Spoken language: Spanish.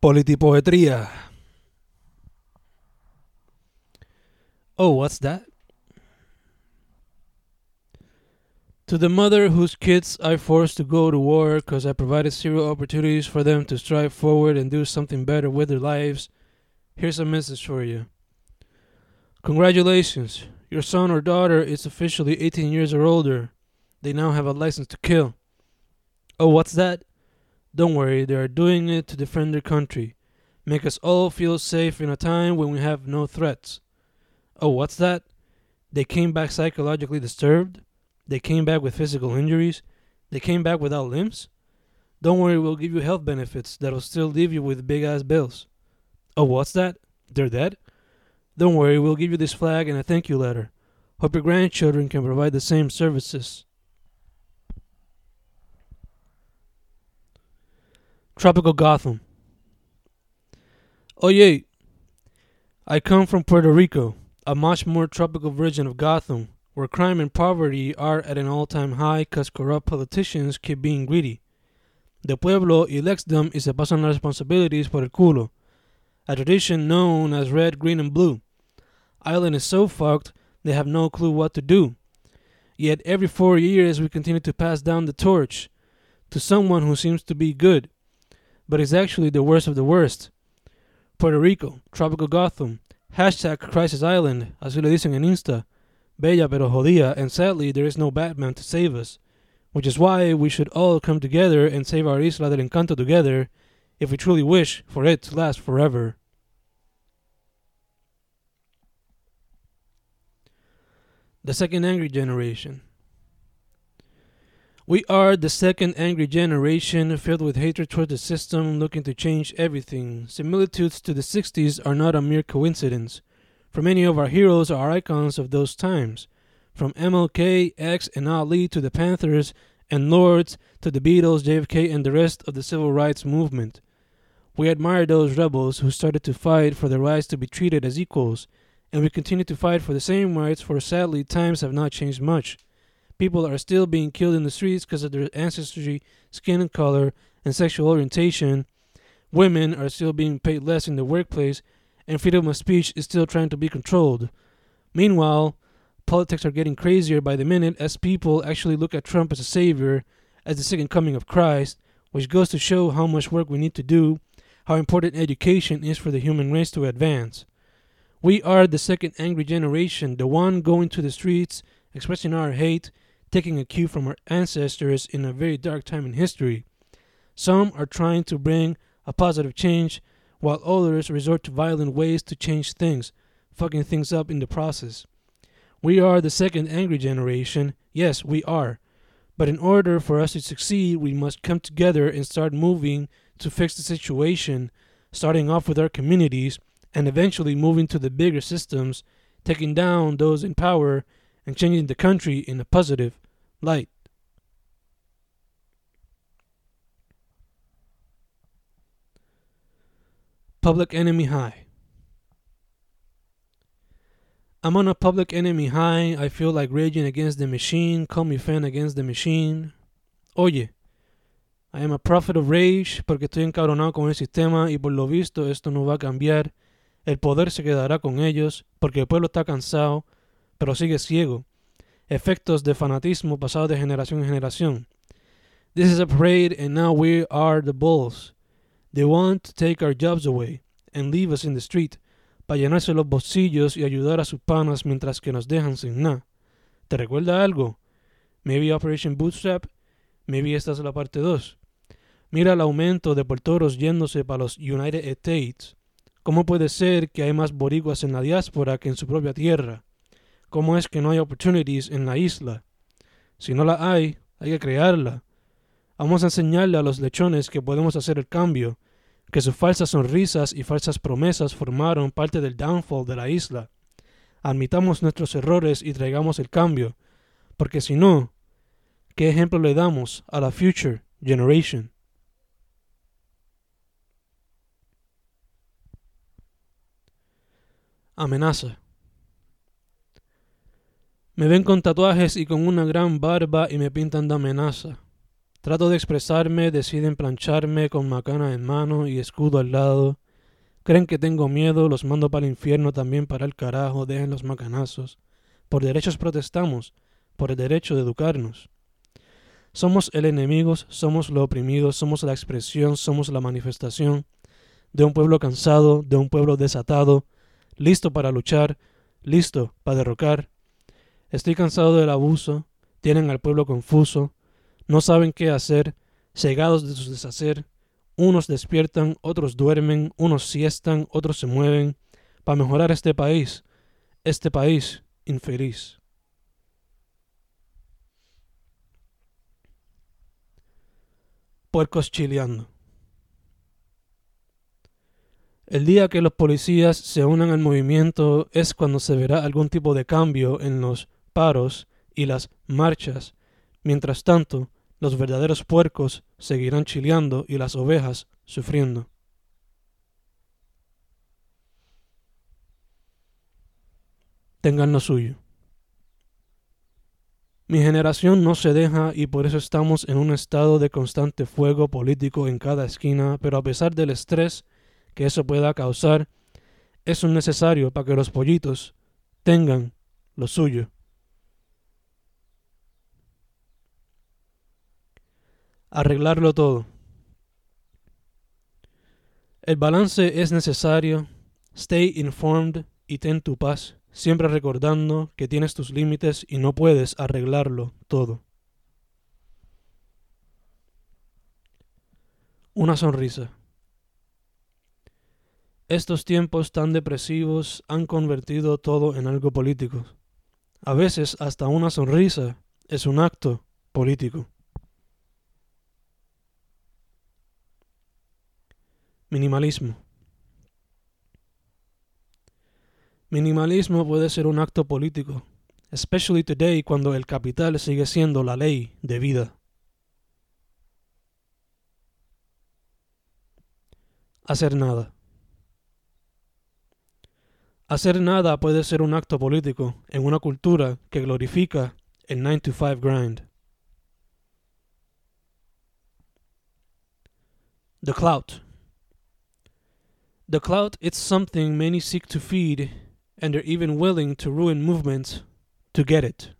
Politipoetría. Oh, what's that? To the mother whose kids I forced to go to war because I provided zero opportunities for them to strive forward and do something better with their lives, here's a message for you. Congratulations, your son or daughter is officially 18 years or older. They now have a license to kill. Oh, what's that? Don't worry, they are doing it to defend their country, make us all feel safe in a time when we have no threats. Oh, what's that? They came back psychologically disturbed? They came back with physical injuries? They came back without limbs? Don't worry, we'll give you health benefits that'll still leave you with big ass bills. Oh, what's that? They're dead? Don't worry, we'll give you this flag and a thank you letter. Hope your grandchildren can provide the same services. Tropical Gotham. Oh, Oye, I come from Puerto Rico, a much more tropical version of Gotham, where crime and poverty are at an all time high because corrupt politicians keep being greedy. The pueblo elects them y se pasan las responsibilities por el culo, a tradition known as red, green, and blue. Island is so fucked they have no clue what to do. Yet every four years we continue to pass down the torch to someone who seems to be good but is actually the worst of the worst. Puerto Rico, Tropical Gotham, hashtag Crisis Island, así le dicen en Insta, bella pero jodida, and sadly there is no Batman to save us, which is why we should all come together and save our Isla del Encanto together if we truly wish for it to last forever. The Second Angry Generation we are the second angry generation filled with hatred toward the system, looking to change everything. Similitudes to the 60s are not a mere coincidence, for many of our heroes are icons of those times. From MLK, X, and Ali to the Panthers and Lords to the Beatles, JFK, and the rest of the civil rights movement. We admire those rebels who started to fight for their rights to be treated as equals, and we continue to fight for the same rights, for sadly, times have not changed much. People are still being killed in the streets because of their ancestry, skin and color, and sexual orientation. Women are still being paid less in the workplace, and freedom of speech is still trying to be controlled. Meanwhile, politics are getting crazier by the minute as people actually look at Trump as a savior, as the second coming of Christ, which goes to show how much work we need to do, how important education is for the human race to advance. We are the second angry generation, the one going to the streets, expressing our hate, taking a cue from our ancestors in a very dark time in history. Some are trying to bring a positive change, while others resort to violent ways to change things, fucking things up in the process. We are the second angry generation. Yes, we are. But in order for us to succeed, we must come together and start moving to fix the situation, starting off with our communities and eventually moving to the bigger systems, taking down those in power and changing the country in a positive light. Public Enemy High. I'm on a public enemy high. I feel like raging against the machine. Call me fan against the machine. Oye, I am a prophet of rage porque estoy encabronado con el sistema y por lo visto esto no va a cambiar. El poder se quedará con ellos porque el pueblo está cansado pero sigue ciego. Efectos de fanatismo pasado de generación en generación. This is a parade and now we are the bulls. They want to take our jobs away and leave us in the street para llenarse los bolsillos y ayudar a sus panas mientras que nos dejan sin nada. ¿Te recuerda algo? Maybe Operation Bootstrap, maybe esta es la parte 2. Mira el aumento de portoros yéndose para los United States. ¿Cómo puede ser que hay más boricuas en la diáspora que en su propia tierra? Cómo es que no hay opportunities en la isla. Si no la hay, hay que crearla. Vamos a enseñarle a los lechones que podemos hacer el cambio, que sus falsas sonrisas y falsas promesas formaron parte del downfall de la isla. Admitamos nuestros errores y traigamos el cambio, porque si no, ¿qué ejemplo le damos a la future generation? Amenaza. Me ven con tatuajes y con una gran barba y me pintan de amenaza. Trato de expresarme, deciden plancharme con macana en mano y escudo al lado. Creen que tengo miedo, los mando para el infierno también para el carajo, dejen los macanazos. Por derechos protestamos, por el derecho de educarnos. Somos el enemigo, somos lo oprimido, somos la expresión, somos la manifestación de un pueblo cansado, de un pueblo desatado, listo para luchar, listo para derrocar. Estoy cansado del abuso, tienen al pueblo confuso, no saben qué hacer, cegados de su deshacer. Unos despiertan, otros duermen, unos siestan, otros se mueven, para mejorar este país, este país infeliz. Puercos chileando. El día que los policías se unan al movimiento es cuando se verá algún tipo de cambio en los paros y las marchas. Mientras tanto, los verdaderos puercos seguirán chileando y las ovejas sufriendo. Tengan lo suyo. Mi generación no se deja y por eso estamos en un estado de constante fuego político en cada esquina, pero a pesar del estrés que eso pueda causar, es un necesario para que los pollitos tengan lo suyo. Arreglarlo todo. El balance es necesario. Stay informed y ten tu paz, siempre recordando que tienes tus límites y no puedes arreglarlo todo. Una sonrisa. Estos tiempos tan depresivos han convertido todo en algo político. A veces hasta una sonrisa es un acto político. Minimalismo. Minimalismo puede ser un acto político, especially today cuando el capital sigue siendo la ley de vida. Hacer nada. Hacer nada puede ser un acto político en una cultura que glorifica el 9 to 5 grind. The clout. The clout is something many seek to feed, and are even willing to ruin movements to get it.